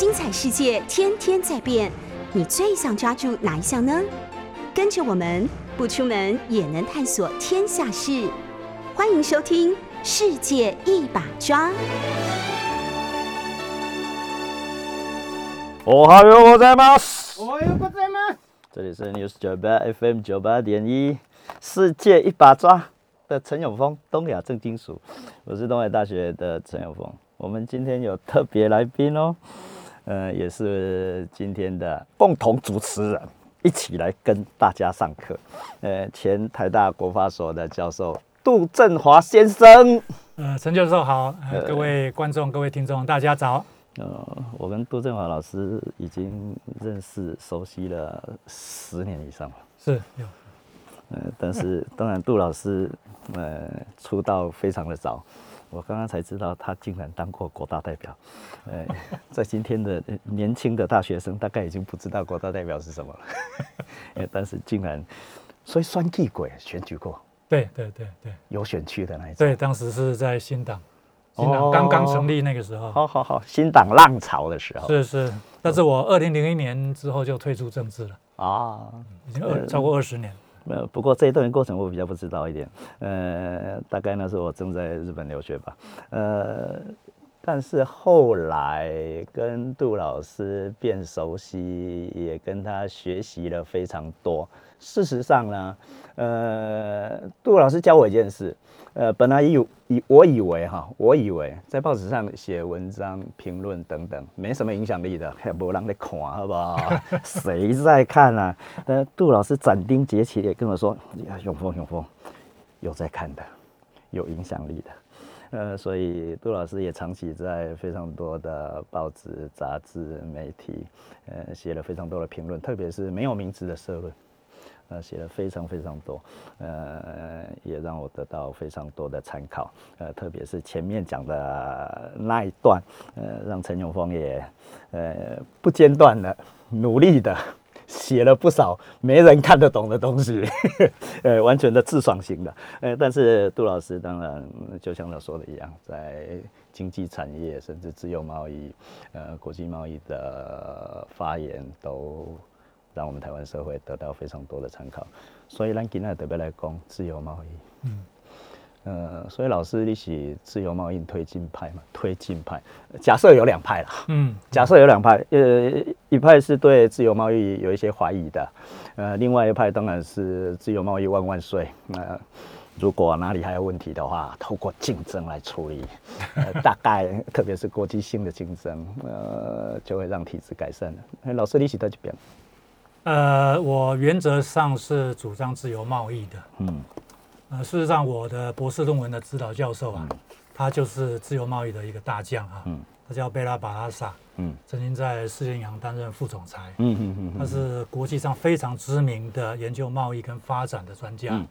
精彩世界天天在变，你最想抓住哪一项呢？跟着我们不出门也能探索天下事，欢迎收听《世界一把抓》。おはようございます。おはようございます。这里是 News 九八 FM 九八点一，世界一把抓的陈永峰，东亚正金属，我是东海大学的陈永峰。我们今天有特别来宾哦， 呃，也是今天的共同主持人，一起来跟大家上课。呃，前台大国发所的教授杜振华先生。呃，陈教授好，呃，各位观众、各位听众，大家早。呃，我跟杜振华老师已经认识、熟悉了十年以上了。是有，呃，但是当然，杜老师呃出道非常的早，我刚刚才知道他竟然当过国大代表。呃，在今天的呃年轻的大学生大概已经不知道国大代表是什么了，呃但是竟然，所以算计鬼选举过，对对对对有选区的那一种。对，当时是在新党，新哦党刚刚成立那个时候。好好好，新党浪潮的时候是是，但是我二零零一年之后就退出政治了，啊。已经二超过二十年。呃，不过这一段过程我比较不知道一点，呃，大概那时候我正在日本留学吧，呃，但是后来跟杜老师变熟悉，也跟他学习了非常多。事实上呢，呃，杜老师教我一件事，呃，本来以以我以为哈，我以为在报纸上写文章、评论等等没什么影响力的，还 没人在看，好不好？谁在看啊？但杜老师斩钉截铁地跟我说：“，永峰，永峰，有在看的，有影响力的。”呃，所以杜老师也长期在非常多的报纸、杂志、媒体，呃，写了非常多的评论，特别是没有名字的社论。呃，写了非常非常多，呃，也让我得到非常多的参考，呃，特别是前面讲的那一段，呃，让陈永峰也，呃，不间断的努力的写了不少没人看得懂的东西，呃，完全的自爽型的，呃，但是杜老师当然就像他说的一样，在经济产业甚至自由贸易，呃，国际贸易的发言都。让我们台湾社会得到非常多的参考，所以咱今天特别来讲自由贸易。嗯，呃，所以老师你是自由贸易推进派嘛？推进派，假设有两派啦。嗯，假设有两派，呃，一派是对自由贸易有一些怀疑的，呃，另外一派当然是自由贸易万万岁。那、如果哪里还有问题的话，透过竞争来处理，呃、大概特别是国际性的竞争，呃，就会让体制改善了。哎老师你是在这边？呃，我原则上是主张自由贸易的。嗯呃，事实上，我的博士论文的指导教授啊，他就是自由贸易的一个大将啊，嗯他叫贝拉巴拉萨，嗯曾经在世界银行担任副总裁。嗯嗯嗯他是国际上非常知名的研究贸易跟发展的专家。嗯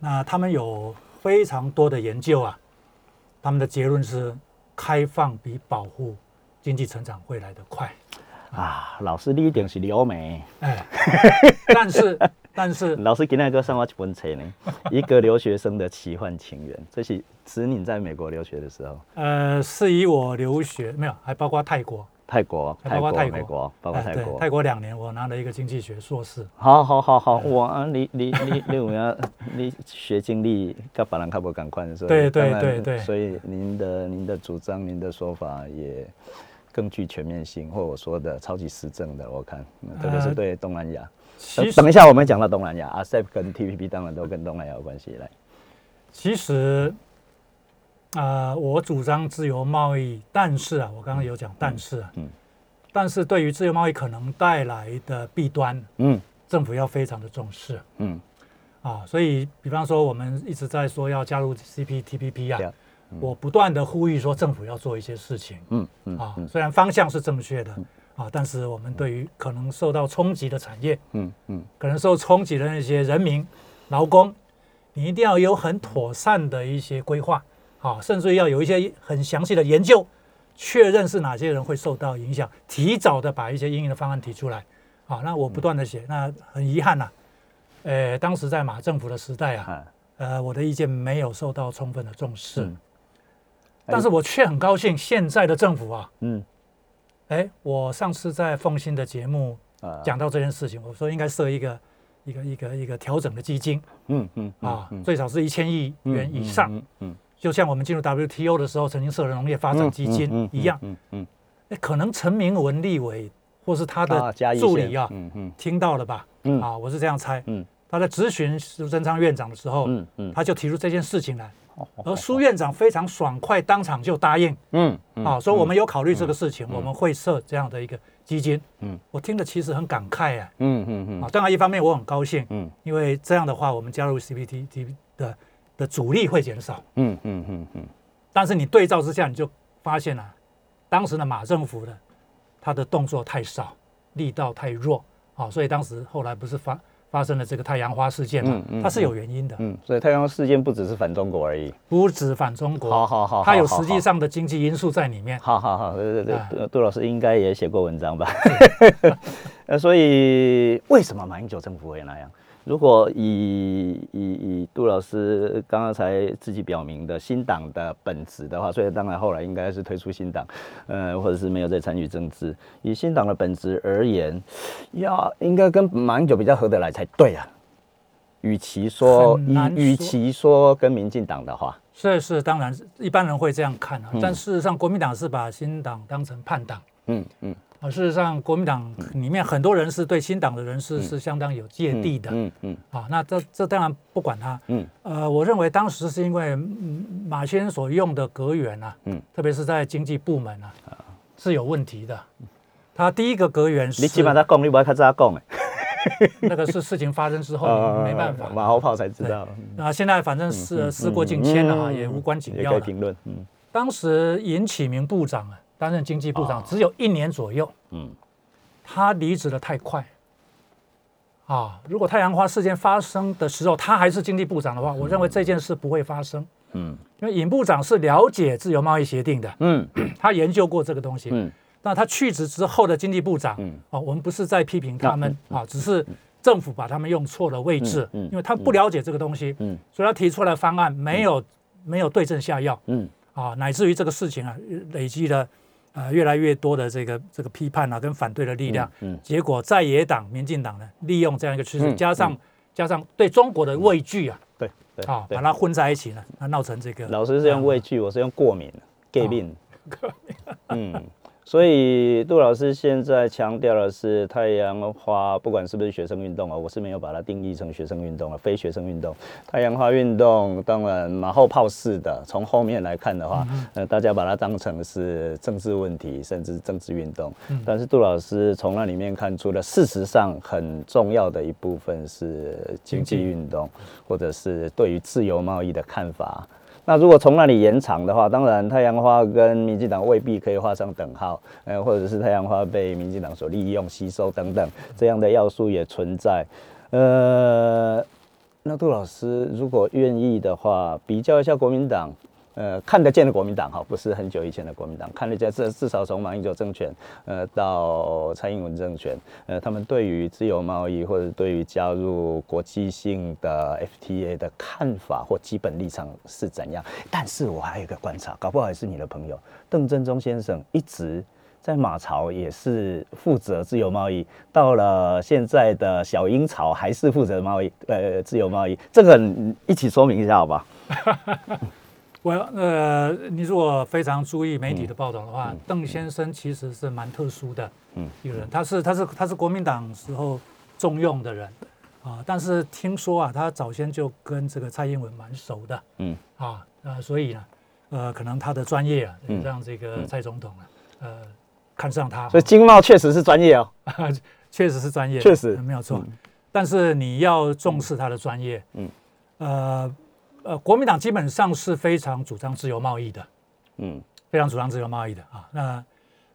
那他们有非常多的研究啊，他们的结论是开放比保护经济成长会来得快。啊，老师你一定是留美。哎，但是但是 老师给我上我一本册呢，一个留学生的奇幻情缘，这是指你在美国留学的时候，呃，是以我留学没有，还包括泰国，泰国、还包括泰国美国，包括泰国。泰国两年，我拿了一个经济学硕士。好好好好，哇，你你你你有影，你学经历跟别人较无共款，所以对对对对所以您的您的主张、您的说法也更具全面性，或我说的超级实证的，我看，特别是呃对东南亚。其实等等一下，我们讲到东南亚，ASEP 跟 TPP 当然都跟东南亚有关系。来，其实，呃，我主张自由贸易，但是啊，我刚刚有讲，但是啊，嗯但是对于自由贸易可能带来的弊端，嗯。政府要非常的重视。嗯，啊。所以，比方说，我们一直在说要加入 CPTPP 啊我不断的呼吁说政府要做一些事情。嗯嗯啊嗯，虽然方向是正确的啊，但是我们对于可能受到冲击的产业，嗯嗯。可能受冲击的那些人民、劳工，你一定要有很妥善的一些规划，啊，甚至要有一些很详细的研究，确认是哪些人会受到影响，提早的把一些应应的方案提出来，啊，那我不断的写，那很遗憾呐、呃，当时在马政府的时代啊，啊，呃，我的意见没有受到充分的重视，嗯但是我却很高兴，现在的政府啊，嗯哎，我上次在凤新的节目啊。讲到这件事情，我说应该设一个一个一个一个调整的基金嗯嗯啊，最少是一千亿元以上，嗯嗯就像我们进入 WTO 的时候曾经设的农业发展基金一样。嗯嗯哎，可能陈明文立委或是他啊的助理啊，嗯嗯。听到了吧？嗯。啊，我是这样猜。嗯。他在咨询苏贞昌院长的时候，嗯嗯。他就提出这件事情来，哦而苏院长非常爽快，当场就答应。嗯嗯啊，说我们有考虑这个事情，我们会设这样的一个基金。嗯。我听了其实很感慨啊。嗯嗯嗯。啊，当然一方面我很高兴，嗯。因为这样的话，我们加入 CPTP 的的阻力会减少。嗯嗯嗯嗯。但是你对照之下，你就发现啊，当时的马政府的他的动作太少，力道太弱，啊，所以当时后来不是发发生了这个太阳花事件嘛它是有原因的，嗯，所以太阳花事件不只是反中国而已。不止反中国，好好好，它有实际。上的经济因素在里面。好好好，对对啊对，杜老师应该也写过文章吧？呃，所以为什么马英九政府会那样？如果以以以杜老师刚刚才自己表明的新党的本质的话，所以当然后来应该是退出新党，呃，或者是没有再参与政治。以新党的本质而言，要应该跟马英九比较合得来才对啊。与其说与与其说跟民进党的话，是是，当然一般人会这样看啊，嗯但事实上国民党是把新党当成叛党。嗯嗯，啊，事实上，国民党里面很多人是对新党的人士是相当有芥蒂的。嗯嗯啊，那这这当然不管他。嗯呃，我认为当时是因为嗯马先生所用的阁员啊，嗯特别是在经济部门啊，是有问题的。他第一个阁员是你起码他讲，你不要较早讲哎。那个是事情发生之后呃 没办法。马后炮才知道，那现在反正是事过境迁了啊，嗯也无关紧要了。可以评论，嗯当时尹启明部长啊，担任经济部长只有一年左右，嗯。他离职的太快。啊，如果太阳花事件发生的时候，他还是经济部长的话，我认为这件事不会发生，嗯。因为尹部长是了解自由贸易协定的，嗯。他研究过这个东西。嗯。那他去职之后的经济部长，嗯。啊，我们不是在批评他们啊，只是政府把他们用错了位置，嗯。嗯。因为他不了解这个东西，嗯。所以他提出来的方案没有没有对症下药。嗯。啊，乃至于这个事情啊累积了呃越来越多的这个这个批判啊跟反对的力量，嗯结果在野党民进党呢利用这样一个趋势，嗯加上加上对中国的畏惧啊，对对啊，对。把，它混在一起了，那闹成这个。老师是用畏惧，我是用过敏，gay 病，嗯。所以杜老师现在强调的是太阳花，不管是不是学生运动啊，我是没有把它定义成学生运动啊，非学生运动。太阳花运动当然马后炮式的，从后面来看的话，呃，大家把它当成是政治问题，甚至政治运动。但是杜老师从那里面看出了，事实上很重要的一部分是经济运动，或者是对于自由贸易的看法。那如果从那里延长的话，当然太阳花跟民进党未必可以画上等号，呃，或者是太阳花被民进党所利用、吸收等等这样的要素也存在。呃，那杜老师如果愿意的话，比较一下国民党。呃，看得见的国民党哈，不是很久以前的国民党，看得见至至少从马英九政权，呃，到蔡英文政权，呃，他们对于自由贸易或者对于加入国际性的 FTA 的看法或基本立场是怎样？但是我还有一个观察，搞不好也是你的朋友邓正中先生一直。在马朝也是负责自由贸易，到了现在的小英朝还是负责贸易，呃，自由贸易，这个一起说明一下好吧？我呃，你如果非常注意媒体的报道的嗯话，邓先生其实是蛮特殊的一个人，他是他是他是国民党时候重用的人啊，但是听说啊，他早先就跟这个蔡英文蛮熟的，嗯。啊呃，所以呢，呃，可能他的专业啊，嗯让这个蔡总统啊，呃，看上他，所以经贸确实是专业哦。确实是专业，确实没有错。但是你要重视他的专业，嗯。呃呃，国民党基本上是非常主张自由贸易的，嗯非常主张自由贸易的啊。那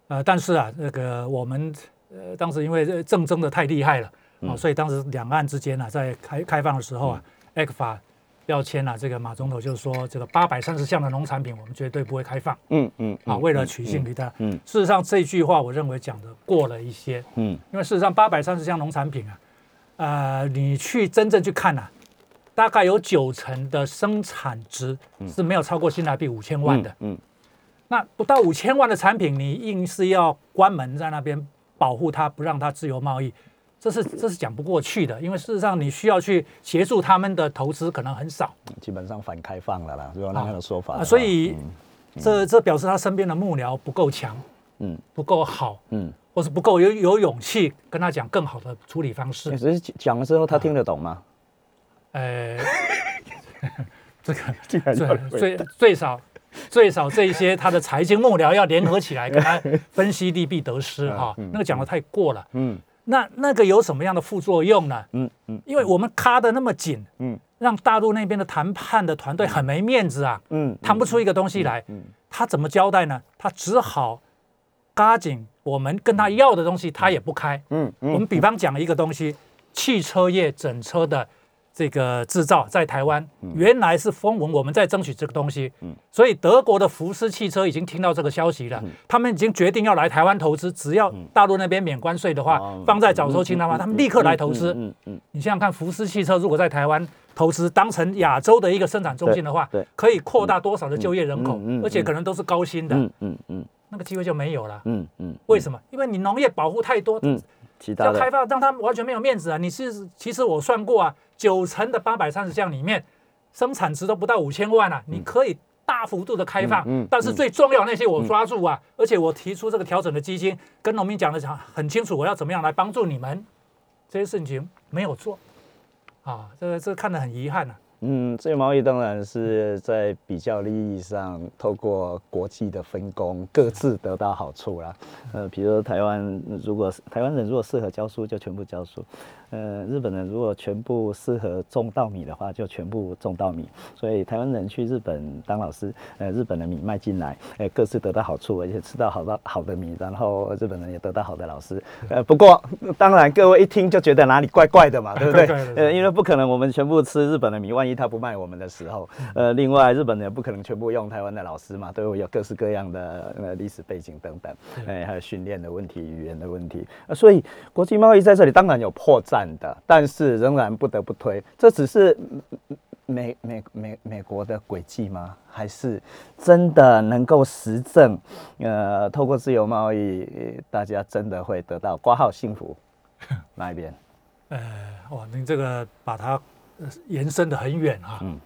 呃，但是啊，那个我们呃当时因为这政争的太厉害了啊，所以当时两岸之间啊，在开开放的时候啊 a 克法要签啊，这个马总统就说这个八百三十项的农产品我们绝对不会开放嗯嗯啊，为了取信于他。嗯事实上这句话我认为讲的过了一些，嗯因为事实上八百三十项农产品啊，呃，你去真正去看啊，大概有九成的生产值是没有超过新台币五千万的。嗯那不到五千万的产品，你硬是要关门在那边保护它，不让它自由贸易，这是这是讲不过去的。因为事实上，你需要去协助他们的投资可能很少基本上反开放了啦，如果那样的说法所以嗯这这表示他身边的幕僚不够强，嗯不够好，嗯，或是不够有有勇气跟他讲更好的处理方式只。是讲了之后他听得懂吗？呃，这个最最最少最少这一些他的财经幕僚要联合起来跟他分析利弊得失哈，那个讲的太过了。嗯那那个有什么样的副作用呢？嗯嗯因为我们卡的那么紧，嗯让大陆那边的谈判的团队很没面子啊，嗯，谈不出一个东西来，嗯他怎么交代呢？他只好嘎紧我们跟他要的东西，他也不开。嗯我们比方讲一个东西，汽车业整车的这个制造在台湾，原来是风闻我们在争取这个东西，所以德国的福斯汽车已经听到这个消息了，他们已经决定要来台湾投资，只要大陆那边免关税的话哦，放在早收清单的话，他们立刻来投资。嗯嗯你想想看，福斯汽车如果在台湾投资，当成亚洲的一个生产中心的话可以扩大多少的就业人口而且可能都是高薪的，嗯嗯嗯那个机会就没有了。嗯嗯，为什么？因为你农业保护太多，嗯，其他要开发让他们完全没有面子啊！你是其实我算过啊，九成的八百三十项里面，生产值都不到五千万啊，你可以大幅度的开放，嗯嗯但是最重要那些我抓住啊，而且我提出这个调整的基金，跟农民讲的讲很清楚，我要怎么样来帮助你们，这些事情没有做，啊，这个这个看得很遗憾啊。嗯，这个贸易当然是在比较利益上，透过国际的分工，各自得到好处啦。呃，比如说台湾，如果台湾人如果适合教书，就全部教书；呃，日本人如果全部适合种稻米的话，就全部种稻米。所以台湾人去日本当老师，呃，日本的米卖进来，呃，各自得到好处，而且吃到好的好的米，然后日本人也得到好的老师。呃，不过当然各位一听就觉得哪里怪怪的嘛，对不对 呃，因为不可能我们全部吃日本的米，万一他不卖我们的时候，呃，另外日本人也不可能全部用台湾的老师嘛，都有各式各样的呃历史背景等等，哎，还有训练的问题、语言的问题，呃所以国际贸易在这里当然有破绽的，但是仍然不得不推，这只是。嗯美美美美国的轨迹吗？还是真的能够实证？呃，透过自由贸易，呃大家真的会得到挂号幸福哪一边？呃，哇，您这个把它呃延伸的很远啊。嗯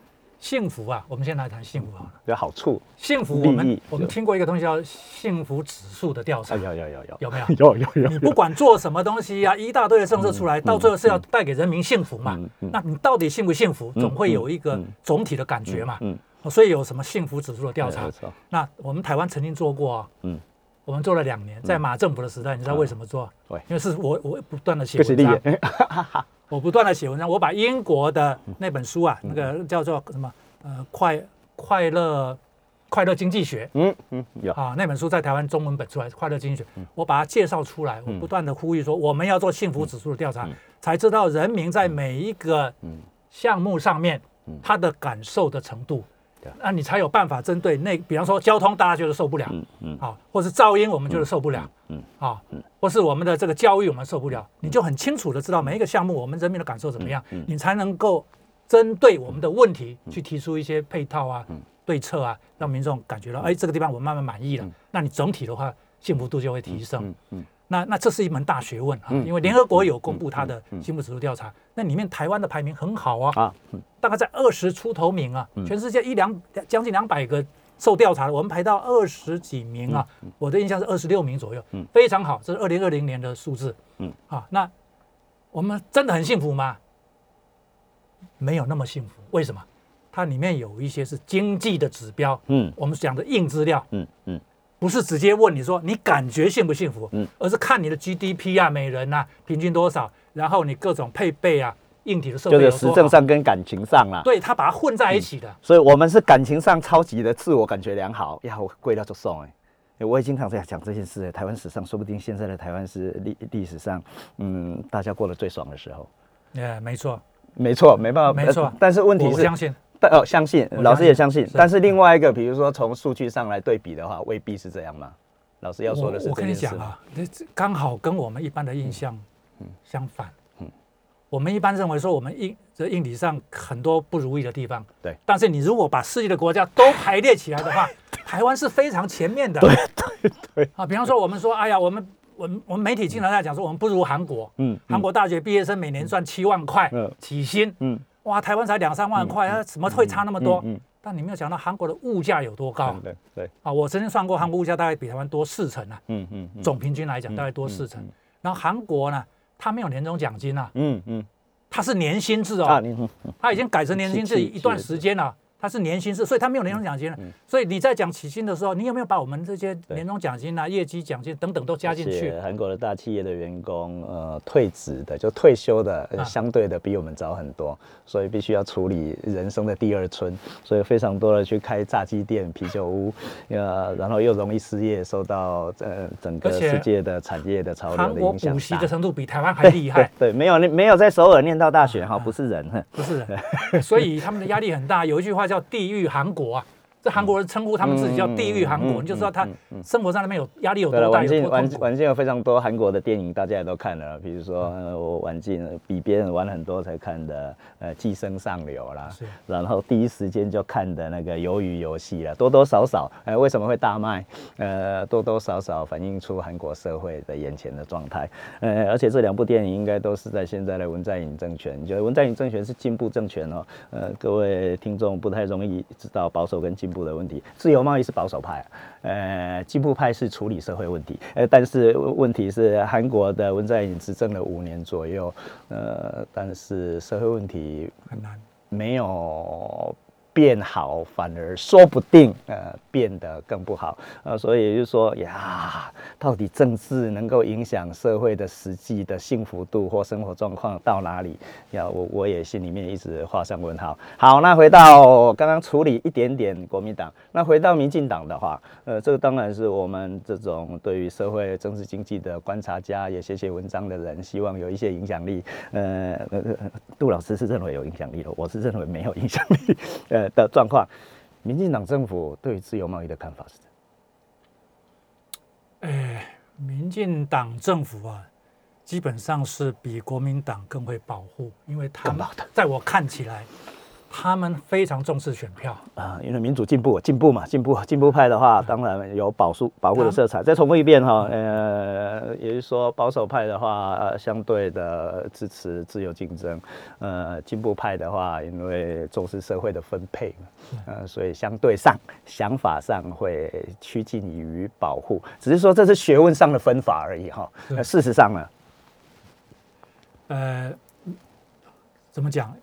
幸福啊，我们先来谈幸福好了。有好处？幸福，我们益。我们听过一个东西叫幸福指数的调查。啊，，有有有有。有没有？有有有你不管做什么东西啊、一大堆的政策出来，到最后是要带给人民幸福嘛。那你到底幸不幸福，嗯总会有一个嗯总体的感觉嘛。嗯，所以有什么幸福指数的调查。那我们台湾曾经做过啊，嗯，我们做了两年，在马政府的时代，你知道为什么做？对？因为是我我不断的写文章。益，，我不断的写文章，我把英国的那本书啊，那嗯个叫做什么呃快快乐快乐经济学嗯嗯有，啊，那本书在台湾中文本出来，快乐经济学，我把它介绍出来，我不断的呼吁说，我们要做幸福指数的调查，才知道人民在每一个嗯。项目上面嗯。他的感受的程度那你才有办法针对那，比方说交通大家觉得受不了，嗯嗯。啊，或是噪音我们觉得受不了，嗯啊，或是我们的这个教育我们受不了，你就很清楚的知道每一个项目我们人民的感受怎么样，嗯你才能够针对我们的问题去提出一些配套啊、对策啊，让民众感觉到，哎，这个地方我慢慢满意了，那你总体的话幸福度就会提升。嗯嗯那那这是一门大学问啊，嗯因为联合国有公布它的幸福指数调查，那里面台湾的排名很好啊，大概在二十出头名啊，全世界一两将近两百个受调查的，我们排到二十几名啊，我的印象是二十六名左右，非常好，这是二零二零年的数字，嗯。啊，那我们真的很幸福吗？没有那么幸福，为什么？它里面有一些是经济的指标，嗯。我们讲的硬资料，嗯嗯不是直接问你说你感觉幸不幸福，嗯而是看你的 GDP 啊，每人啊平均多少，然后你各种配备啊，硬体的设备就是实有多好，证上跟感情上啦。对，他把它混在一起的。所以我们是感情上超级的自我感觉良好，呀，我贵到就送哎。欸我也经常在讲这件事，台湾史上说不定现在的台湾是历历史上，嗯，大家过得最爽的时候。哎，没错，没错，没办法，没错呃但是问题是，我相信。但 哦，相信老师也相信，但是另外一个，比如说从数据上来对比的话，未必是这样吗？老师要说的是我我跟你？讲啊，这这刚好跟我们一般的印象相反。我们一般认为说，我们硬这硬体上很多不如意的地方，对。但是你如果把世界的国家都排列起来的话，台湾是非常前面的。对对对。啊，比方说我们说，哎呀，我们我们我们媒体经常在讲说，我们不如韩国。嗯，韩国大学毕业生每年赚七万块嗯起薪，嗯，哇，台湾才两三万块，啊，怎么会差那么多？嗯，但你没有想到韩国的物价有多高对对，啊！我曾经算过，韩国物价大概比台湾多四成啊，嗯嗯嗯，总平均来讲大概多四成。然后韩国呢，它没有年终奖金啊，嗯嗯它是年薪制啊，哦，它已经改成年薪制一段时间了。它是年薪制，所以它没有年终奖金了。嗯所以你在讲起薪的时候，你有没有把我们这些年终奖金啊、业绩奖金等等都加进去？韩国的大企业的员工，呃，退职的就退休的，相对的比我们早很多，所以必须要处理人生的第二春，所以非常多的去开炸鸡店、啤酒屋，呃，然后又容易失业，受到呃整个世界的产业的潮流的影响大补习的程度比台湾还厉害，对，没有没有在首尔念到大学哈，不是人，哼不是人？所以他们的压力很大。有一句话叫“叫地狱韩国”啊，这韩国人称呼他们自己叫“地狱韩国”，嗯你就知道他生活在那边有压力有，多大，晚近晚有多痛苦。晚近有非常多韩国的电影，大家也都看了，比如说呃我晚近比别人晚很多才看的呃《寄生上流》啦是，然后第一时间就看的那个《鱿鱼游戏》了，多多少少呃为什么会大卖？呃多多少少反映出韩国社会的眼前的状态。呃而且这两部电影应该都是在现在的文在寅政权，觉得文在寅政权是进步政权哦。呃各位听众不太容易知道保守跟进步的问题，自由贸易是保守派、啊，呃进步派是处理社会问题。呃但是问题是韩国的文在寅执政了五年左右，呃但是社会问题很难。没有变好，反而说不定呃变得更不好。呃，所以就说呀，到底政治能够影响社会的实际的幸福度或生活状况到哪里？呀，我我也心里面一直画上问号。好，那回到刚刚处理一点点国民党，那回到民进党的话，呃，这个当然是我们这种对于社会政治经济的观察家，也写写文章的人，希望有一些影响力。呃，呃杜老师是认为有影响力的，我是认为没有影响力，呃的状况。民进党政府对于自由贸易的看法是怎样？哎，民进党政府啊，基本上是比国民党更会保护，因为他们在我看起来，他们非常重视选票。啊，因为民主进步，进步嘛，进步进步派的话，当然有保护保护的色彩。再重复一遍哈，呃，也就是说保守派的话，呃，相对的支持自由竞争，呃，进步派的话，因为重视社会的分配，呃，所以相对上想法上会趋近于保护，只是说这是学问上的分法而已哈。是那事实上呢，呃，怎么讲？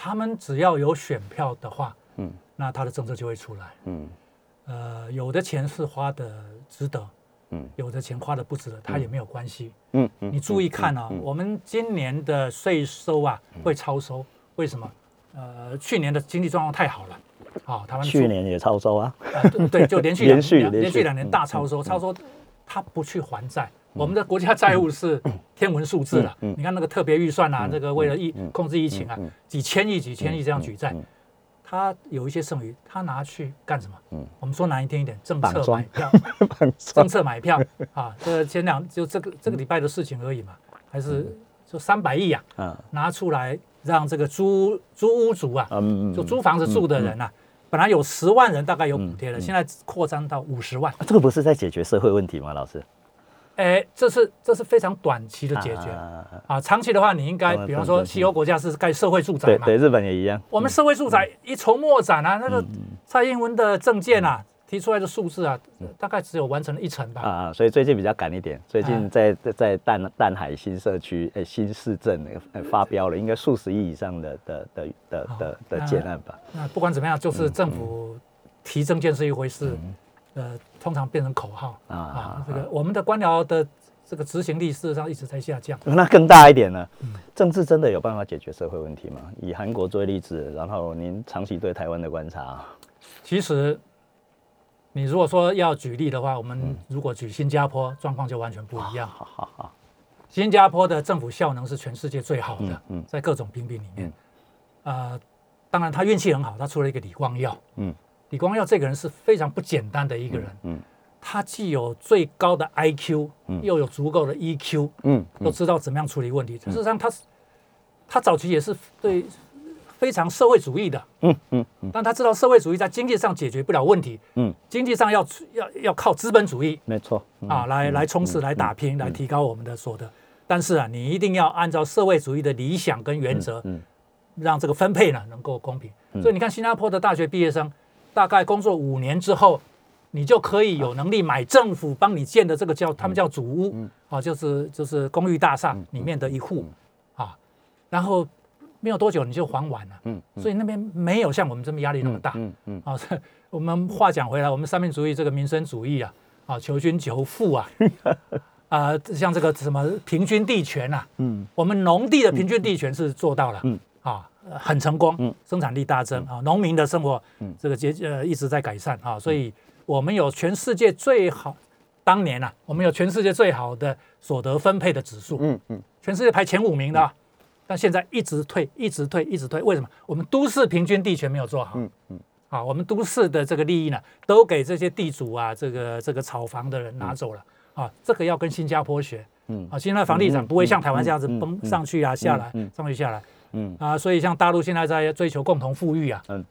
他们只要有选票的话，嗯。那他的政策就会出来。嗯。呃，有的钱是花的值得，嗯。有的钱花的不值得，他也没有关系。嗯嗯，你注意看啊，我们今年的税收啊会超收，为什么？呃，去年的经济状况太好了，啊，台湾去年也超收啊，呃对对，就连续 连续连续两年大超收，超收他不去还债。我们的国家债务是天文数字了，你看那个特别预算啊，这个为了疫控制疫情啊几千亿、几千亿这样举债他有一些剩余，他拿去干什么嗯？我们说难听一点，政策买票，政策买票啊，这个前两就这个这个礼拜的事情而已嘛，还是就三百亿啊，嗯。拿出来让这个租租屋族啊，嗯就租房子住的人啊，本来有十万人大概有补贴了，现在扩张到五十万。这个不是在解决社会问题吗？老师？哎，这是这是非常短期的解决啊啊，长期的话你应该比方说西欧国家是盖社会住宅嘛，对对，日本也一样。我们社会住宅一筹莫展啊，那个嗯。蔡英文的政见啊提出来的数字啊，大概只有完成了一成吧。啊啊，所以最近比较赶一点，最啊近在在在淡淡海新社区呃新市镇呃发标了，应该数十亿以上的的的的的的建案吧。那不管怎么样，嗯就是政府提政见是一回事，呃，通常变成口号啊啊。这个我们的官僚的这个执行力事实上一直在下降。那更大一点呢？嗯政治真的有办法解决社会问题吗？以韩国做例子，然后您长期对台湾的观察，其实，你如果说要举例的话，我嗯们如果举新加坡，状况就完全不一样。好好好，新加坡的政府效能是全世界最好的，嗯嗯在各种评比里面。呃，当然他运气很好，他出了一个李光耀。嗯李光耀这个人是非常不简单的一个人，嗯他既有最高的 IQ，、嗯。又有足够的 EQ，嗯都知道怎么样处理问题。事实上他是，他早期也是对非常社会主义的，嗯嗯嗯。但他知道社会主义在经济上解决不了问题，嗯，经济上要要要靠资本主义没错嗯。啊来来冲刺、来打拼、来提高我们的所得。但是啊，你一定要按照社会主义的理想跟原则，嗯让这个分配呢能够公平。所以你看，新加坡的大学毕业生，大概工作五年之后，你就可以有能力买政府帮你建的这个叫他们叫主屋，啊，就是就是公寓大厦里面的一户啊，然后没有多久你就还完了。嗯所以那边没有像我们这么压力那么大。嗯嗯啊，这 我们话讲回来，我们三民主义这个民生主义啊，啊，求均求富啊，啊，像这个什么平均地权啊，嗯。我们农地的平均地权是做到了，嗯。啊，呃很成功，嗯。生产力大增啊，农民的生活嗯。这个节呃一直在改善啊，所以我们有全世界最好，当年啊，我们有全世界最好的所得分配的指数，嗯嗯。全世界排前五名的啊，但现在一直退，一直退，一直退，为什么？我们都市平均地权没有做好，嗯嗯。啊，我们都市的这个利益呢，都给这些地主啊，这个这个炒房的人拿走了。啊，这个要跟新加坡学。嗯。啊，新加坡房地产不会像台湾这样子崩嗯上去啊，下来嗯。上去下来嗯。啊，所以像大陆现在在追求共同富裕啊，嗯。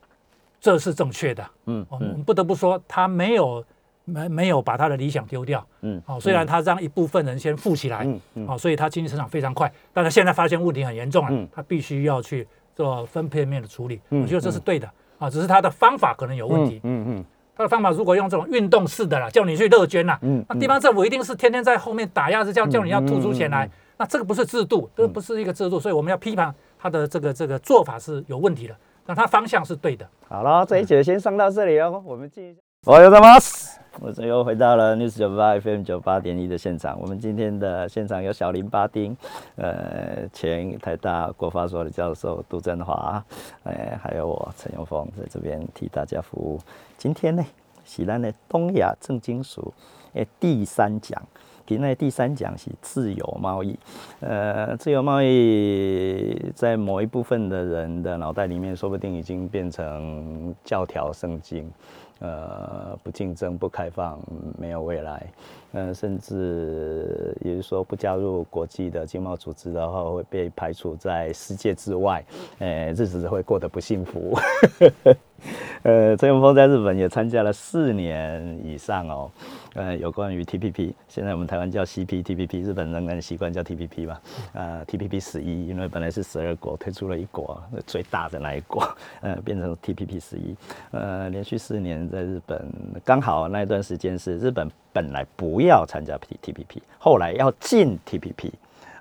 这是正确的，嗯我们不得不说，他没有没没有把他的理想丢掉，嗯哦，虽然他让一部分人先富起来，嗯嗯。哦，所以他经济成长非常快，但他现在发现问题很严重了，嗯。他必须要去做分配面的处理，嗯我觉得这是对的。啊，只是他的方法可能有问题。嗯嗯他的方法如果用这种运动式的啦，叫你去乐捐啦，嗯那地方政府一定是天天在后面打压着，叫叫你要吐出钱来，嗯那这个不是制度，这个不是一个制度，所以我们要批判他的这个这个做法是有问题的，那他方向是对的。好了，这一节先上到这里哦，我们进。我有什么？我这又回到了 News 九八 FM 九八点一的现场。我们今天的现场有小林巴丁，呃，前台大国发所的教授杜振华，呃，还有我陈永峰在这边替大家服务。今天呢，是咱的东亚正金属诶第三讲。今天第三讲是自由贸易，呃，自由贸易在某一部分的人的脑袋里面，说不定已经变成教条圣经，呃，不竞争、不开放、没有未来，呃，甚至也就是说，不加入国际的经贸组织的话，会被排除在世界之外，呃，日子会过得不幸福。呃，陈永峰在日本也参加了四年以上哦。呃，有关于 TPP，现在我们台湾叫 CPTPP，日本仍然习惯叫 TPP 吧。呃，TPP 十一，因为本来是十二国，退出了一国，最大的那一国，呃，变成 TPP 十一。呃，连续四年在日本，刚好那一段时间是日本本来不要参加 TPP，后来要进 TPP。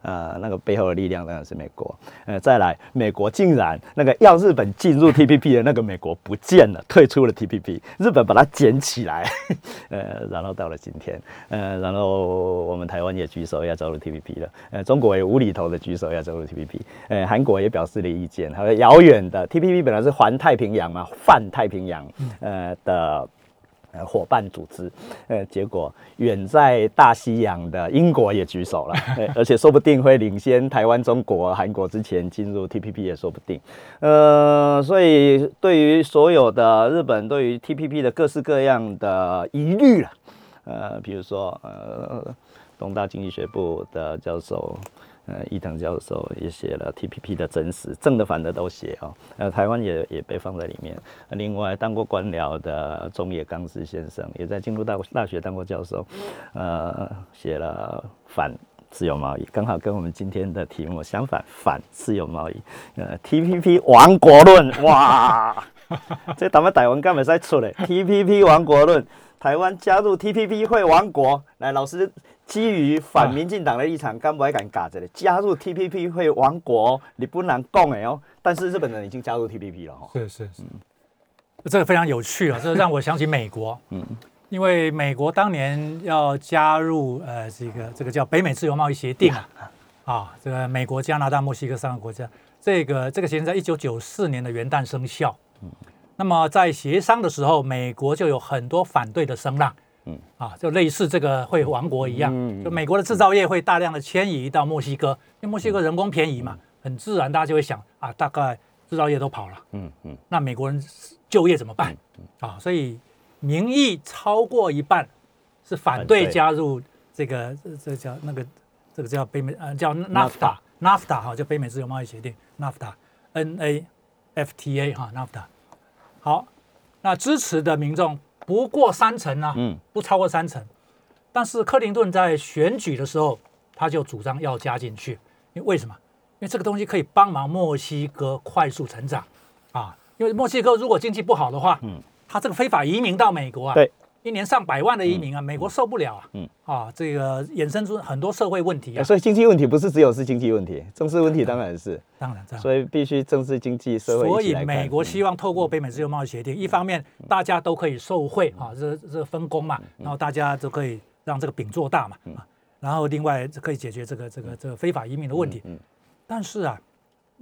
呃，那个背后的力量当然是美国。呃，再来，美国竟然那个要日本进入 TPP 的那个美国不见了，退出了 TPP，日本把它捡起来，呃，然后到了今天，呃，然后我们台湾也举手要加入 TPP 了，呃，中国也无厘头的举手要加入 TPP，呃，韩国也表示了意见，还有遥远的 TPP 本来是环太平洋嘛，泛太平洋，呃的。呃，伙伴组织，呃，结果远在大西洋的英国也举手了，而且说不定会领先台湾、中国、韩国之前进入 TPP 也说不定。呃，所以对于所有的日本对于 TPP 的各式各样的疑虑了，呃，比如说呃，东大经济学部的教授。呃，伊藤教授也写了 TPP 的真实，正的反的都写哦。呃，台湾也也被放在里面。呃另外，当过官僚的中野刚司先生也在京都大大学当过教授，呃，写了反自由贸易，刚好跟我们今天的题目相反，反自由贸易。呃，TPP 亡国论，哇，这他们台湾干嘛在出嘞？TPP 亡国论，台湾加入 TPP 会亡国。来，老师。基于反民进党的立场，敢不敢嘎着嘞？加入 TPP 会亡国，你不能讲哎哦。但是日本人已经加入 TPP 了哈。是是是，这个非常有趣啊，这让我想起美国。嗯，因为美国当年要加入呃这个这个叫北美自由贸易协定啊，啊，这个美国、加拿大、墨西哥三个国家，这个这个协定在一九九四年的元旦生效。嗯，那么在协商的时候，美国就有很多反对的声浪。嗯，啊，就类似这个会亡国一样，就美国的制造业会大量的迁移到墨西哥，因为墨西哥人工便宜嘛，很自然大家就会想啊，大概制造业都跑了，嗯嗯，那美国人就业怎么办？啊，所以民意超过一半是反对加入这个这叫那个这个叫北美呃叫 NAFTA NAFTA 哈，就北美自由贸易协定 NAFTA N A FTA 哈 NAFTA。好，那支持的民众不过三成啊，嗯不超过三成。但是克林顿在选举的时候，他就主张要加进去，因为为什么？因为这个东西可以帮忙墨西哥快速成长啊。因为墨西哥如果经济不好的话，嗯，他这个非法移民到美国啊，对，一年上百万的移民啊，美国受不了啊，嗯。啊，这个衍生出很多社会问题啊。所以经济问题不是只有是经济问题，政治问题当然。是，当然，这样。所以必须政治、经济、社会所以美国希嗯望透过北美自由贸易协定，一方面大家都可以受惠啊，这这分工嘛，然后大家都可以让这个饼做大嘛，啊，然后另外可以解决这个这个这个非法移民的问题。嗯但是啊，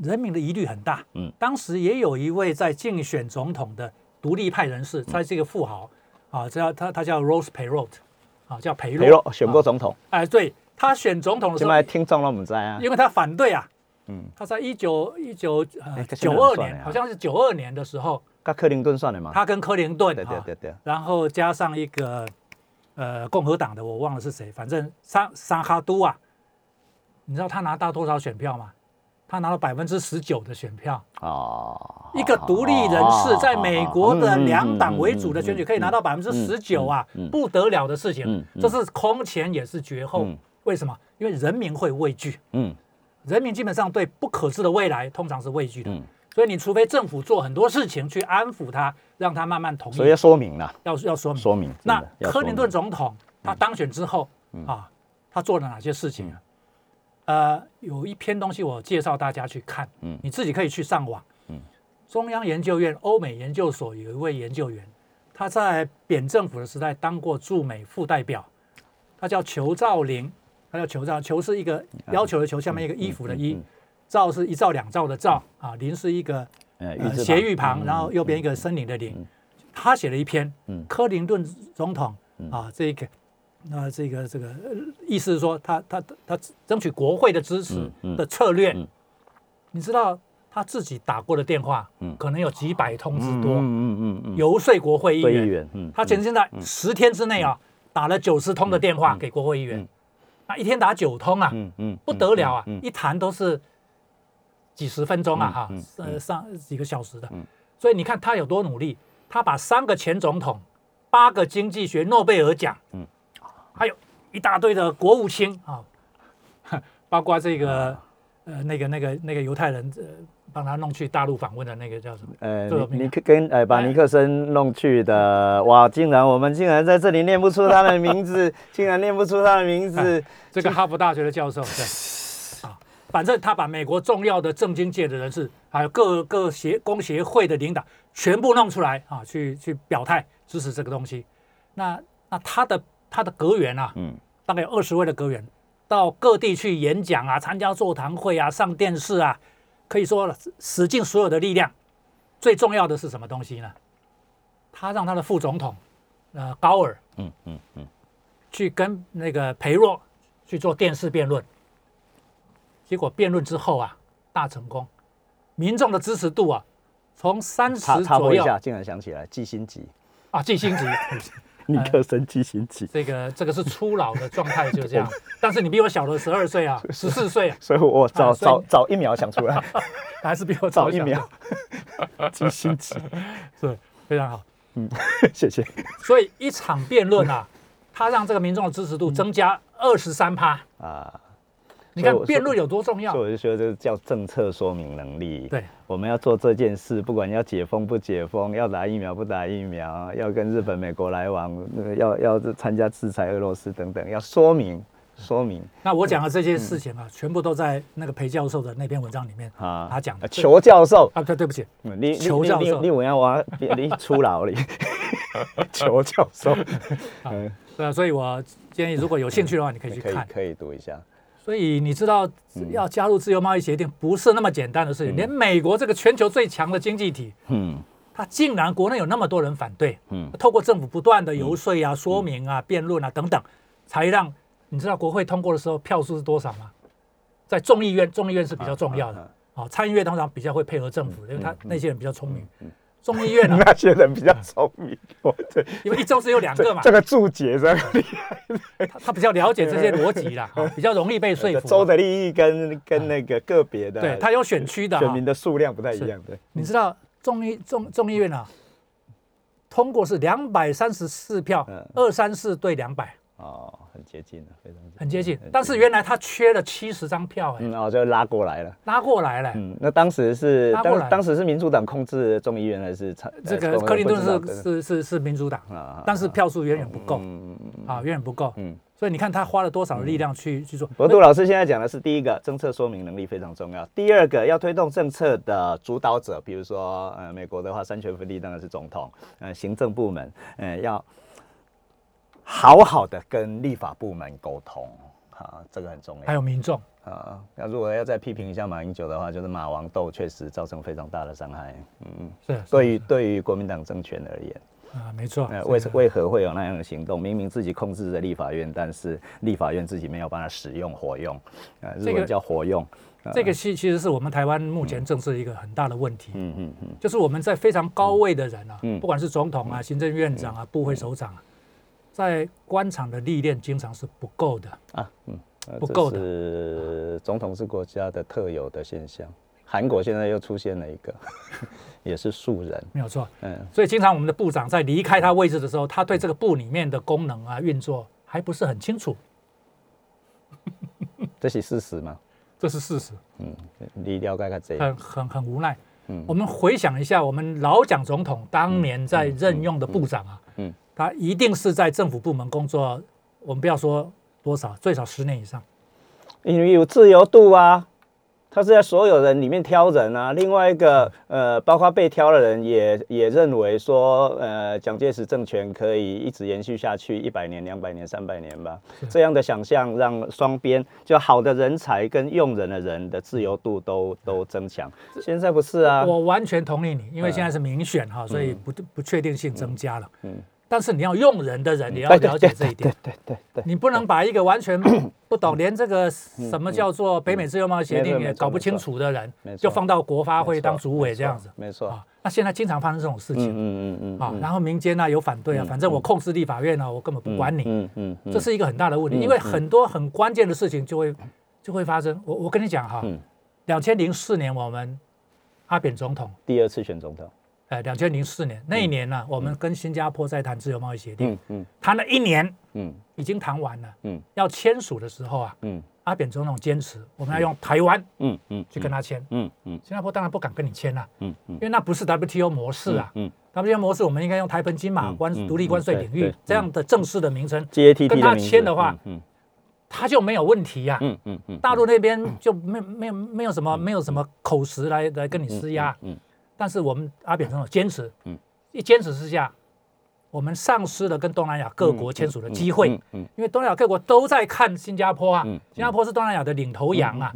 人民的疑虑很大。嗯。当时也有一位在竞选总统的独立派人士，他是一个富豪啊，叫他他叫 Rose Perot 啊，叫培洛。裴洛选过啊总统，哎，对他选总统的时候现在，听众都不知道啊，因为他反对啊，嗯，他在一九一九呃九二年好像是九二年的时候，跟克林顿算的嘛，他跟克林顿对对啊，对对，然后加上一个呃共和党的，我忘了是谁，反正沙沙哈都啊，你知道他拿到多少选票吗？他拿了百分之十九的选票，哦，一个独立人士在美国的两党为主的选举可以拿到百分之十九啊不得了的事情这是空前也是绝后嗯。为什么？因为人民会畏惧，嗯人民基本上对不可知的未来通常是畏惧的，嗯，所以你除非政府做很多事情去安抚他，让他慢慢同意所以，要说明了，要要说明。说明那克林顿总统他当选之后啊，他做了哪些事情啊？呃，有一篇东西我介绍大家去看，嗯。你自己可以去上网。嗯。中央研究院欧美研究所有一位研究员，他在扁政府的时代当过驻美副代表，他叫裘兆林，他叫裘兆，裘是一个要求的裘，下面一个衣服的衣兆是一兆两兆的兆啊，林是一个斜玉旁，嗯然后右边一个森林的林。他写了一篇嗯。克林顿总统啊，这个那这个这个呃意思是说他他他争取国会的支持的策略嗯，你知道他自己打过的电话嗯可能有几百通之多，嗯嗯嗯嗯，游说国会议员。他现在十天之内啊打了九十通的电话嗯给国会议员。嗯，那一天打九通啊，嗯嗯不得了啊嗯，一谈都是几十分钟啊，哈嗯，呃，上几个小时的。嗯。所以你看他有多努力，他把三个前总统、八个经济学诺贝尔奖，嗯，还有一大堆的国务卿啊，包括这个呃那个那个那个犹太人呃帮他弄去大陆访问的那个叫什么？呃，尼尼克跟呃把尼克森弄去的，哇！竟然我们竟然在这里念不出他的名字，竟然念不出他的名字，这个哈佛大学的教授，对，啊，反正他把美国重要的政经界的人士，还有各各协工协会的领导，全部弄出来啊，去去表态支持这个东西。那那他的他的阁员啊，嗯。大概有二十位的阁员，到各地去演讲啊，参加座谈会啊，上电视啊，可以说使尽所有的力量。最重要的是什么东西呢？他让他的副总统，呃，高尔，嗯嗯嗯，去跟那个裴若去做电视辩论，结果辩论之后啊，大成功，民众的支持度啊，从三十左右插播一下，竟然想起来季辛吉，啊，季星级，尼克森季辛吉，这个这个是初老的状态，就这样。但是你比我小了十二岁啊，十四岁啊，所以我早早早一秒想出来，还是比我早一秒，季辛吉，是非常好。嗯谢谢，所以一场辩论啊，他让这个民众的支持度增加二十三趴。啊。你看辩论有多重要所以？我就觉得这叫政策说明能力。对，我们要做这件事，不管要解封不解封，要打疫苗不打疫苗，要跟日本、美国来往，那个要要参加制裁俄罗斯等等，要说明说明那我讲的这些事情啊，全部都在那个裴教授的那篇文章里面啊。他讲的。裘教授，啊，对，对不起，裘教授你你我要我你出牢里，裘教授，嗯，对啊，所以我建议如果有兴趣的话，你可以去看。可以可以读一下。所以你知道，要加入自由贸易协定不是那么简单的事情。连美国这个全球最强的经济体，嗯。它竟然国内有那么多人反对，嗯。透过政府不断的游说啊、说明啊、辩论啊等等，才让你知道国会通过的时候票数是多少吗？在众议院，众议院是比较重要的，哦，参议院通常比较会配合政府，因为他那些人比较聪明，众议院啊，那些人比较聪明，哦，对，因为一周只有两个嘛。这，个注解这个 他他比较了解这些逻辑啦，哈比较容易被说服。州的利益跟跟那个个别的，对他有选区的哈选民的数量不太一样，对，你知道众议众众议院啊，通过是两百三十四票嗯，二三四对两百，哦，很接近了，非常很接近。但是原来他缺了七十张票，哎，嗯，哦，就拉过来了。拉过来了。嗯，那当时是当当时是民主党控制众议院还是参这个呃克林顿是是是是民主党，啊但是票数远远不够嗯嗯啊，远远不够。嗯。所以你看他花了多少力量去去做。不过杜老师现在讲的是第一个，政策说明能力非常重要；第二个，要推动政策的主导者，比如说呃美国的话，三权分立当然是总统，呃行政部门，呃要好好的跟立法部门沟通啊，这个很重要。还有民众，啊，那如果要再批评一下马英九的话，就是马王斗确实造成非常大的伤害。嗯，是对于对于国民党政权而言，啊，没错呃，。为为何会有那样的行动？明明自己控制着立法院，但是立法院自己没有办法使用活用，呃，日这个文叫活用。呃这个其其实是我们台湾目前政治一个很大的问题，嗯嗯嗯，就是我们在非常高位的人啊，嗯不管是总统啊、行政院长啊、部会首长啊，在官场的历练经常是不够的。啊，嗯，呃不够的这是总统是国家的特有的现象。韩国现在又出现了一个，也是素人。没有错。嗯，所以经常我们的部长在离开他位置的时候，他对这个部里面的功能啊、运作还不是很清楚，这是事实吗？这是事实，嗯，你了解个这很很很无奈。嗯我们回想一下，我们老蒋总统当年在任用的部长啊，嗯嗯他一定是在政府部门工作，我们不要说多少，最少十年以上。因为有自由度啊，他是在所有人里面挑人啊。另外一个，呃，包括被挑的人也也认为说，呃，蒋介石政权可以一直延续下去一百年、两百年、三百年吧。这样的想象让双边就好的人才跟用人的人的自由度都都增强。现在不是啊，我完全同意你，因为现在是民选哈，所以不不确定性增加了。嗯，但是你要用人的人你要了解这一点，对对对，你不能把一个完全不懂，连这个什么叫做北美自由贸易协定也搞不清楚的人就放到国发会当主委这样子没错。啊。那现在经常发生这种事嗯情嗯嗯嗯啊，然后民间呢有反对啊，反正我控制立法院呢，我根本不管你，嗯嗯嗯，这是一个很大的问题，因为很多很关键的事情就会就会发生。我我跟你讲哈嗯，两千零四年我们阿扁总统，第二次选总统。呃，两千零四年那一年呢，我们跟新加坡在谈自由贸易协定，嗯嗯。谈了一年，嗯已经谈完了，嗯。要签署的时候啊，嗯阿扁总统坚持我们要用台湾嗯嗯，去跟他签，嗯嗯新加坡当然不敢跟你签了，嗯嗯因为那不是 WTO 模式啊。嗯 WTO 模式我们应该用台澎金马关嗯独立关税领域这样的正式的名称，，GATT 跟他签的话嗯他就没有问题呀。嗯嗯嗯，大陆那边就没没有没有什么没有什么口实来来跟你施压，嗯但是我们阿扁总统坚持，嗯。一坚持之下，我们丧失了跟东南亚各国签署的机会，嗯嗯因为东南亚各国都在看新加坡啊，嗯新加坡是东南亚的领头羊啊，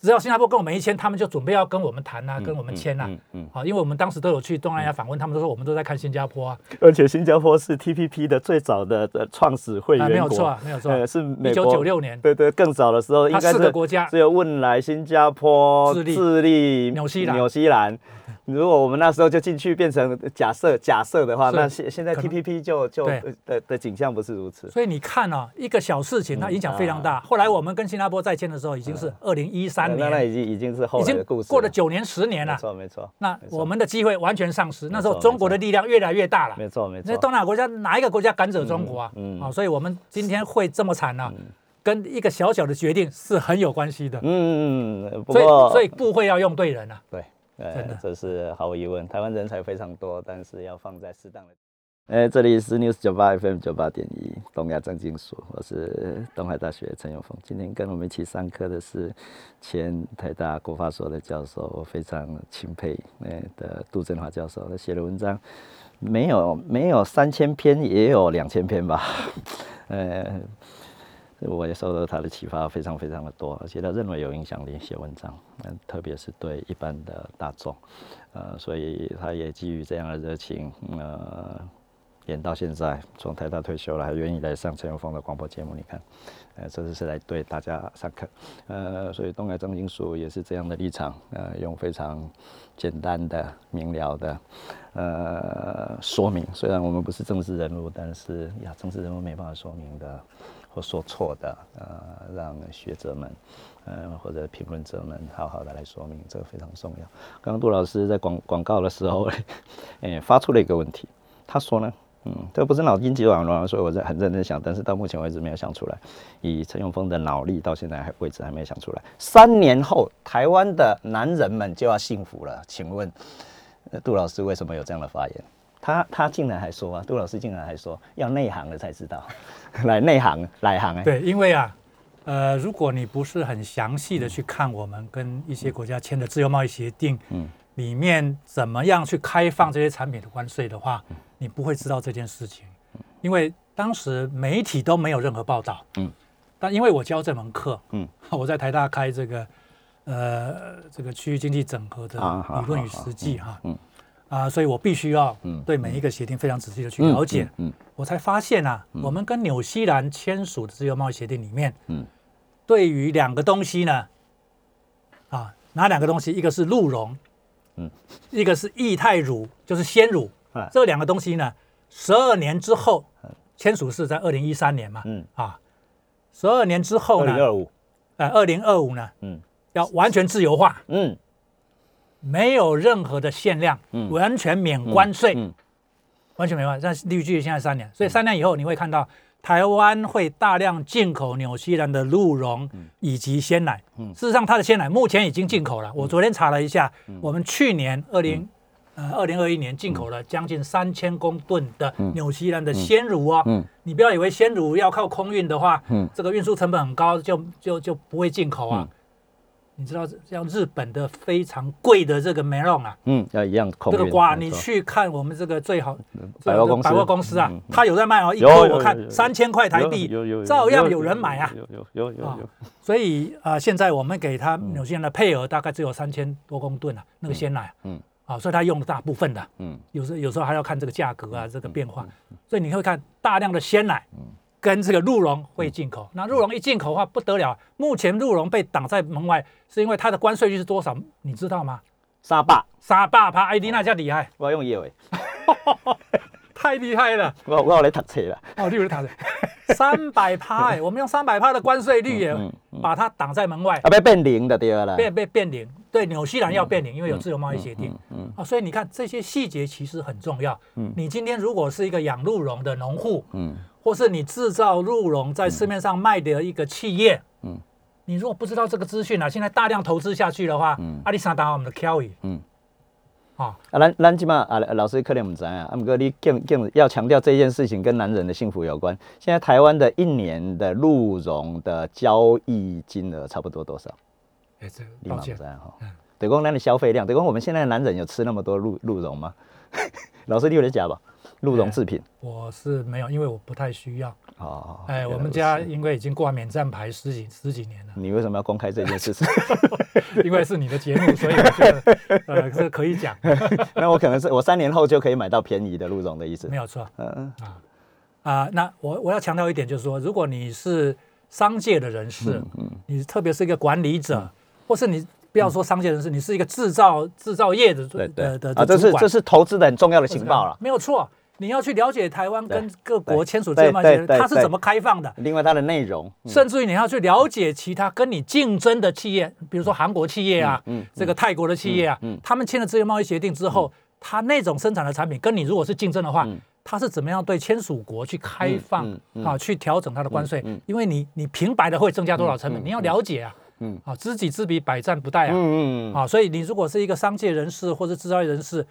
只要新加坡跟我们一签，他们就准备要跟我们谈啊，跟我们签啊，嗯嗯，好，因为我们当时都有去东南亚访问，他们都说我们都在看新加坡啊，而且新加坡是 TPP 的最早的呃创始会啊，员国，没有错啊，没有错是美一九国九六年，对对，更早的时候应该是个国家。只有汶莱、新加坡、智利智利、纽西兰。纽西兰。如果我们那时候就进去变成假设假设的话，那现现在 TPP 就就对呃的的景象不是如此。所以你看啊，一个小事情它影响非常大。后来我们跟新加坡再签的时候，已经是二零一三年那那年，已经已经是后来的故事，过了九年十年没了。错没错，那我们的机会完全丧失，那时候中国的力量越来越大了。没错没错。那东南亚国家哪一个国家敢惹中国啊？嗯嗯啊，所以我们今天会这么惨呢，跟一个小小的决定是很有关系的。嗯，嗯嗯所以所以部会要用对人啊。对，真呃的，这是毫无疑问。台湾人才非常多，但是要放在适当的。哎，这里是 News 九八 FM 九八点一东亚政经所，我是东海大学陈永峰。今天跟我们一起上课的是前台大国法所的教授，我非常钦佩呃的杜振华教授，他写的文章没有没有三千篇，也有两千篇吧，呃。我也受到他的启发，非常非常的多，而且他认为有影响力写文章，嗯，特别是对一般的大众，呃，所以他也基于这样的热情，呃，演到现在，从台大退休了，还愿意来上陈永峰的广播节目，你看，呃，这是来对大家上课，呃，所以东海张金树也是这样的立场，呃，用非常简单的、明了的，呃，说明。虽然我们不是政治人物，但是呀，政治人物没办法说明的或说错的，呃，让学者们，呃，或者评论者们好好的来说明，这个非常重要。刚刚杜老师在广广告的时候，哎，发出了一个问题，他说呢。嗯，这不是脑筋急转弯，所以我在很认真想，但是到目前为止没有想出来。以陈永峰的脑力，到现在还位置还没想出来。三年后，台湾的男人们就要幸福了。请问，杜老师为什么有这样的发言？他他竟然还说啊，杜老师竟然还说要内行了才知道，来内行来行哎。对，因为啊，呃，如果你不是很详细的去看我们跟一些国家签的自由贸易协定，嗯。里面怎么样去开放这些产品的关税的话，你不会知道这件事情，因为当时媒体都没有任何报道。嗯，但因为我教这门课，嗯，我在台大开这个，呃，这个区域经济整合的理论与实际哈，嗯，啊，所以我必须要对每一个协定非常仔细的去了解，嗯，我才发现啊，我们跟纽西兰签署的自由贸易协定里面，嗯，对于两个东西呢，啊，哪两个东西？一个是鹿茸。嗯，一个是液态乳，就是鲜乳，这两个东西呢，十二年之后签署是在二零一三年嘛，嗯。啊，十二年之后呢，二零二五，呃，二零二五呢，嗯，要完全自由化，嗯，没有任何的限量，嗯，完全免关税，嗯，完全没关，但绿巨现在三年，所以三年以后你会看到。台湾会大量进口纽西兰的鹿茸以及鲜奶。事实上，它的鲜奶目前已经进口了。我昨天查了一下，我们去年二零呃二零二一年进口了将近三千公吨的纽西兰的鲜乳哦。你不要以为鲜乳要靠空运的话，这个运输成本很高，就就就不会进口啊。你知道像日本的非常贵的这个梅隆啊，嗯，要一样这个瓜，你去看我们这个最好百货公司百货公司啊，他有在卖哦，一颗我看三千块台币，照样有人买啊，有有有有有。所以啊，现在我们给他纽西兰的配额大概只有三千多公吨啊，那个鲜奶，嗯，啊，所以他用了大部分的，嗯，有时有时候还要看这个价格啊，这个变化，所以你会看大量的鲜奶，嗯。跟这个鹿茸会进口，那鹿茸一进口的话不得了。目前鹿茸被挡在门外，是因为它的关税率是多少？你知道吗？沙巴，沙巴帕，哎，你那叫厉害。我用叶伟，太厉害了。我我来读册了。哦，你有来读册。三百趴，哎，我们用三百趴的关税率也把它挡在门外。啊，被变零的对了。变被变零，对，纽西兰要变零，因为有自由贸易协定。嗯啊，所以你看这些细节其实很重要。嗯，你今天如果是一个养鹿茸的农户，嗯。或是你制造鹿茸在市面上卖的一个企业，嗯，你如果不知道这个资讯啊，现在大量投资下去的话，嗯，阿里山达我们的 Kelly，嗯，啊，啊，咱咱起码啊，老师可能唔知啊，阿姆哥你更更要强调这件事情跟男人的幸福有关。现在台湾的一年的鹿茸的交易金额差不多多少？哎，这抱歉。哈，对公，那的消费量，对公，我们现在的男人有吃那么多鹿鹿茸吗？老师，你有在讲吧？鹿茸制品，我是没有，因为我不太需要。哦，哎，我们家因为已经挂免战牌十几十几年了。你为什么要公开这件事情？因为是你的节目，所以我觉得呃这可以讲。那我可能是我三年后就可以买到便宜的鹿茸的意思。没有错。嗯嗯啊啊，那我我要强调一点，就是说，如果你是商界的人士，嗯，你特别是一个管理者，或是你。不要说商界人士，你是一个制造制造业的的的啊，这是这是投资的很重要的情报了。没有错，你要去了解台湾跟各国签署自由贸易协定它是怎么开放的。另外，它的内容，甚至于你要去了解其他跟你竞争的企业，比如说韩国企业啊，这个泰国的企业啊，他们签了自由贸易协定之后，它那种生产的产品跟你如果是竞争的话，它是怎么样对签署国去开放啊，去调整它的关税？因为你你平白的会增加多少成本，你要了解啊。嗯，啊，知己知彼，百战不殆啊。嗯嗯啊，所以你如果是一个商界人士或者制造业人士，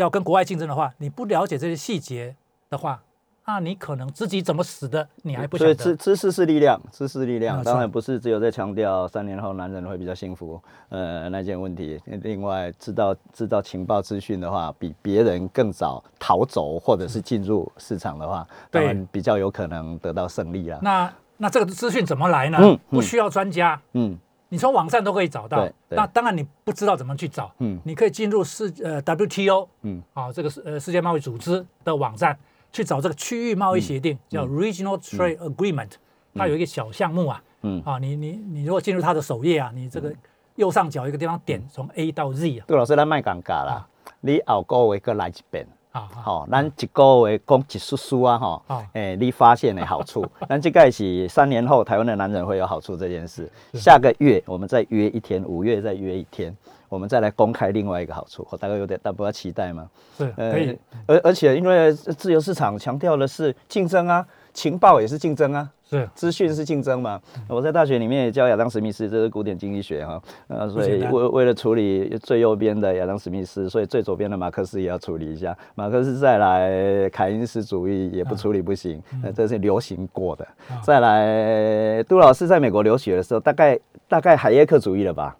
要跟国外竞争的话，你不了解这些细节的话，那你可能自己怎么死的，你还不晓得。所以知知识是力量，知识力量，当然不是只有在强调三年后男人会比较幸福，呃，那件问题。另外，知道知道情报资讯的话，比别人更早逃走或者是进入市场的话，当然比较有可能得到胜利了。那那这个资讯怎么来呢？嗯，不需要专家。嗯。你从网站都可以找到，那当然你不知道怎么去找，嗯，你可以进入世呃 WTO，嗯，啊这个世呃世界贸易组织的网站，去找这个区域贸易协定，叫 Regional Trade Agreement，它有一个小项目啊，嗯。啊，你你你如果进入它的首页啊，你这个右上角一个地方点从 A 到 Z 啊，杜老师，咱卖尴尬啦，你后个月再来一遍。啊啊，吼、咱一个月讲一叔叔啊，吼、好诶、你发现的好处，咱这个是三年后台湾的男人会有好处这件事。下个月我们再约一天，五月再约一天，我们再来公开另外一个好处。我大概有点大不要期待嘛？是可以，而而且因为自由市场强调的是竞争啊，情报也是竞争啊。是资讯是竞争嘛？我在大学里面也教亚当·史密斯，这是古典经济学哈，呃，所以为为了处理最右边的亚当·史密斯，所以最左边的马克思也要处理一下。马克思再来凯恩斯主义也不处理不行，呃，这是流行过的。再来，杜老师在美国留学的时候，大概大概海耶克主义了吧？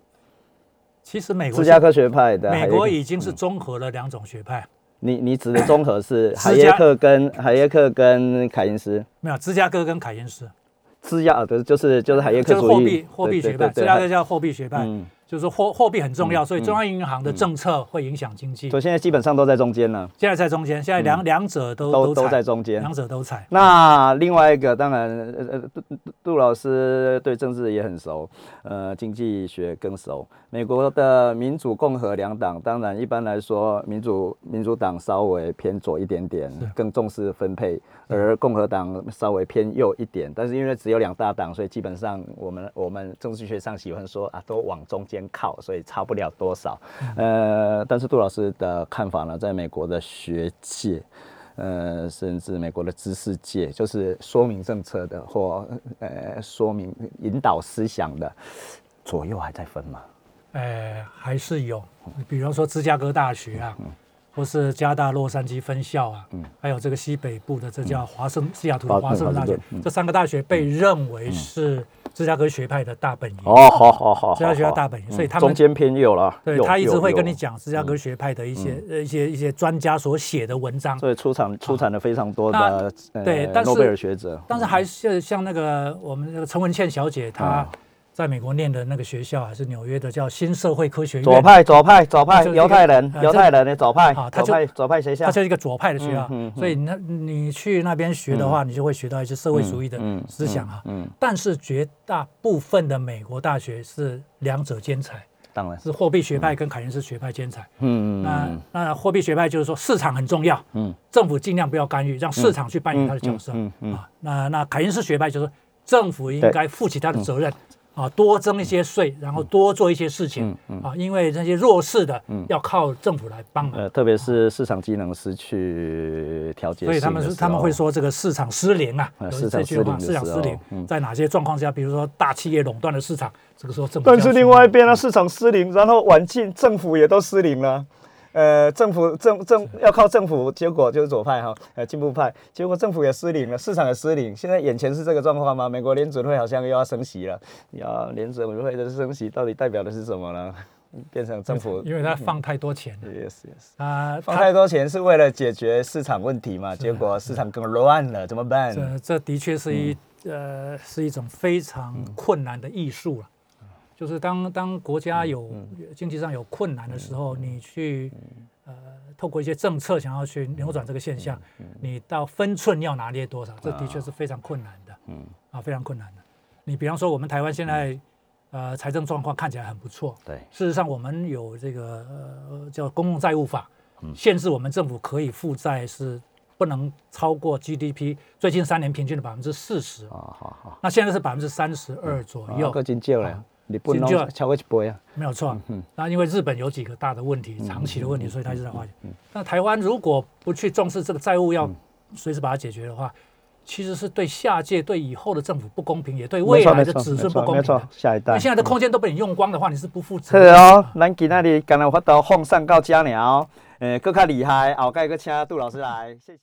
其实美国芝加哥学派的美国已经是综合了两种学派，你你指的综合是 海耶克跟海耶克跟凯因斯。没有芝加哥跟凯因斯，芝加哥就是就是海耶克就是主义，货币货币学派，芝加哥叫货币学派，嗯就是说货货币很重要，所以中央银行的政策会影响经济所。以现在基本上都在中间了，现在在中间，现在两两者都都都在中间两。者都踩。那另外一个，当然，呃呃，杜杜杜老师对政治也很熟，呃，经济学更熟。美国的民主、共和两党，当然一般来说，民主民主党稍微偏左一点点，更重视分配，而共和党稍微偏右一点。但是因为只有两大党，所以基本上我们我们政治学上喜欢说啊，都往中间靠，所以差不了多少。呃，但是杜老师的看法呢，在美国的学界。呃，甚至美国的知识界，就是说明政策的或呃说明引导思想的，左右还在分吗？呃，还是有，比如说芝加哥大学啊，或是加大洛杉矶分校啊，还有这个西北部的这叫华盛西雅图的华盛顿大学这三个大学被认为是芝加哥学派的大本营。哦，好好好，芝加哥学派大本营，嗯所以他们中间偏右了。对他一直会跟你讲芝加哥学派的一些呃一些一些专家所写的文章。所以出产出产了非常多那的呃对但是诺贝尔学者。但是还是像那个我们那个陈文茜小姐，她在美国念的那个学校还是纽约的，叫新社会科学院。左派，左派，左派，就犹太人，呃犹太人的左派啊，他就左派，左派学校他。就是一个左派的学校，所以那你去那边学的话，你就会学到一些社会主义的嗯思想啊。嗯，但是绝大部分的美国大学是两者兼采，当然，是货币学派跟凯恩斯学派兼采。嗯嗯那那货币学派就是说市场很重要，嗯政府尽量不要干预，让市场去扮演他的角色啊。那那凯恩斯学派就是政府应该负起他的责任。啊，多征一些税，然后多做一些事情啊，因为那些弱势的要靠政府来帮忙。呃，特别是市场机能失去调节所以他们是他们会说这个市场失灵啊，市场这句话，失灵市场失灵嗯在哪些状况下？比如说大企业垄断了市场，这个时候政府但是另外一边呢，市场失灵，然后晚近政府也都失灵了。呃，政府政政要靠政府，结果就是左派哈，呃进步派，结果政府也失灵了，市场也失灵。现在眼前是这个状况吗？美国联准会好像又要升息了，要联准会的升息到底代表的是什么呢？变成政府因为他放太多钱了，yes yes，啊，放太多钱是为了解决市场问题嘛，结果市场更乱了，怎么办？这这的确是一呃是一种非常困难的艺术了。就是当当国家有经济上有困难的时候，你去呃透过一些政策想要去扭转这个现象，你到分寸要拿捏多少，这的确是非常困难的。嗯。啊，非常困难的。你比方说，我们台湾现在呃财政状况看起来很不错，对，事实上，我们有这个呃叫公共债务法，限制我们政府可以负债是不能超过 GDP 最近三年平均的百分之四十。啊好好，那现在是百分之三十二左右，够真少了，日本真少拢超过一倍啊。没有错。那因为日本有几个大的问题，长期的问题，所以它一直在花钱。那台湾如果不去重视这个债务，要随时把它解决的话，其实是对下届、对以后的政府不公平，也对未来的子孙不公没错平的。，下一代。因为现在的空间都被你用光的话，你是不负责是。哦，咱今仔日干有法度奉上到家了哦，诶，更较厉害，后盖个请杜老师来，谢谢。